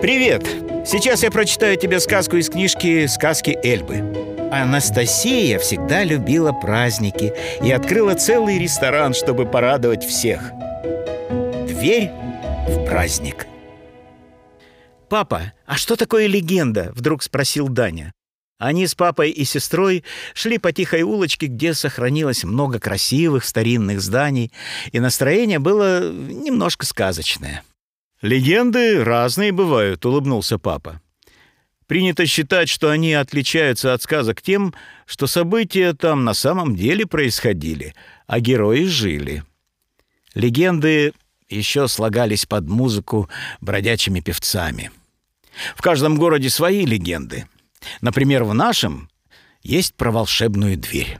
Привет! Сейчас я прочитаю тебе сказку из книжки «Сказки Эльбы». Анастасия всегда любила праздники и открыла целый ресторан, чтобы порадовать всех. Дверь в праздник. «Папа, а что такое легенда?» — вдруг спросил Даня. Они с папой и сестрой шли по тихой улочке, где сохранилось много красивых старинных зданий, и настроение было немножко сказочное. «Легенды разные бывают», — улыбнулся папа. «Принято считать, что они отличаются от сказок тем, что события там на самом деле происходили, а герои жили. Легенды еще слагались под музыку бродячими певцами. В каждом городе свои легенды — Например, в нашем есть про волшебную дверь.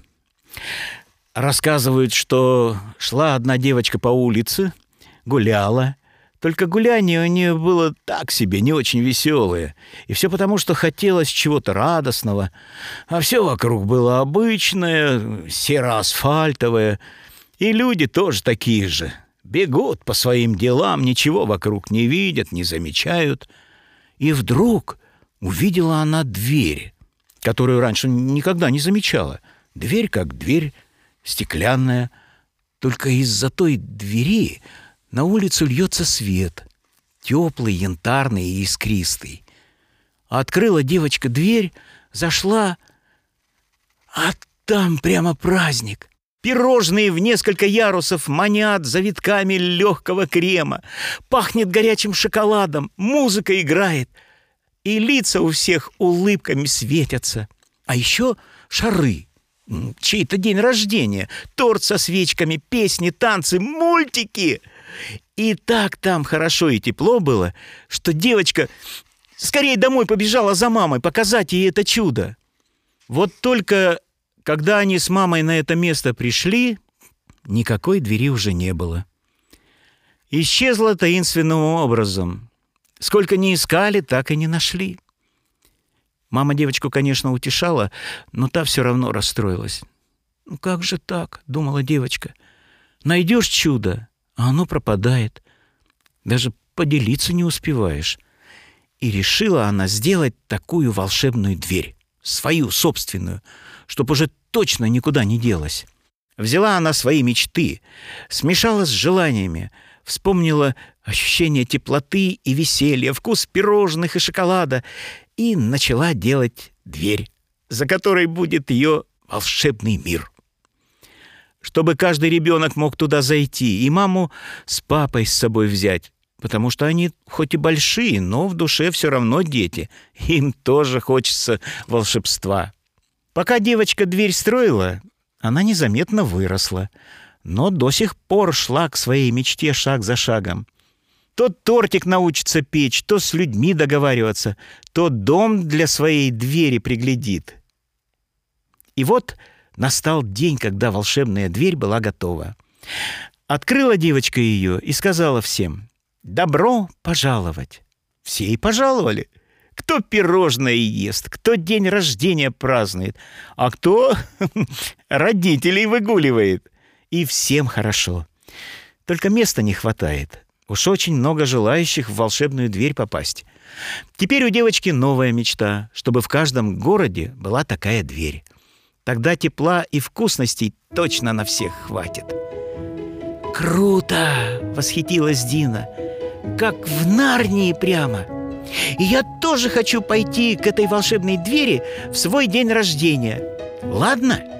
Рассказывают, что шла одна девочка по улице, гуляла, только гуляние у нее было так себе, не очень веселое. И все потому, что хотелось чего-то радостного. А все вокруг было обычное, серо-асфальтовое. И люди тоже такие же. Бегут по своим делам, ничего вокруг не видят, не замечают. И вдруг увидела она дверь, которую раньше никогда не замечала. Дверь как дверь, стеклянная. Только из-за той двери на улицу льется свет, теплый, янтарный и искристый. Открыла девочка дверь, зашла, а там прямо праздник. Пирожные в несколько ярусов манят завитками легкого крема. Пахнет горячим шоколадом, музыка играет — и лица у всех улыбками светятся. А еще шары. Чей-то день рождения, торт со свечками, песни, танцы, мультики. И так там хорошо и тепло было, что девочка скорее домой побежала за мамой показать ей это чудо. Вот только когда они с мамой на это место пришли, никакой двери уже не было. Исчезла таинственным образом. Сколько не искали, так и не нашли. Мама девочку, конечно, утешала, но та все равно расстроилась. «Ну как же так?» — думала девочка. «Найдешь чудо, а оно пропадает. Даже поделиться не успеваешь». И решила она сделать такую волшебную дверь, свою собственную, чтобы уже точно никуда не делась. Взяла она свои мечты, смешала с желаниями — вспомнила ощущение теплоты и веселья, вкус пирожных и шоколада и начала делать дверь, за которой будет ее волшебный мир. Чтобы каждый ребенок мог туда зайти и маму с папой с собой взять, потому что они хоть и большие, но в душе все равно дети, им тоже хочется волшебства. Пока девочка дверь строила, она незаметно выросла — но до сих пор шла к своей мечте шаг за шагом. То тортик научится печь, то с людьми договариваться, то дом для своей двери приглядит. И вот настал день, когда волшебная дверь была готова. Открыла девочка ее и сказала всем «Добро пожаловать». Все и пожаловали. Кто пирожное ест, кто день рождения празднует, а кто родителей выгуливает — и всем хорошо. Только места не хватает. Уж очень много желающих в волшебную дверь попасть. Теперь у девочки новая мечта, чтобы в каждом городе была такая дверь. Тогда тепла и вкусностей точно на всех хватит. «Круто!» — восхитилась Дина. «Как в Нарнии прямо!» «И я тоже хочу пойти к этой волшебной двери в свой день рождения. Ладно?»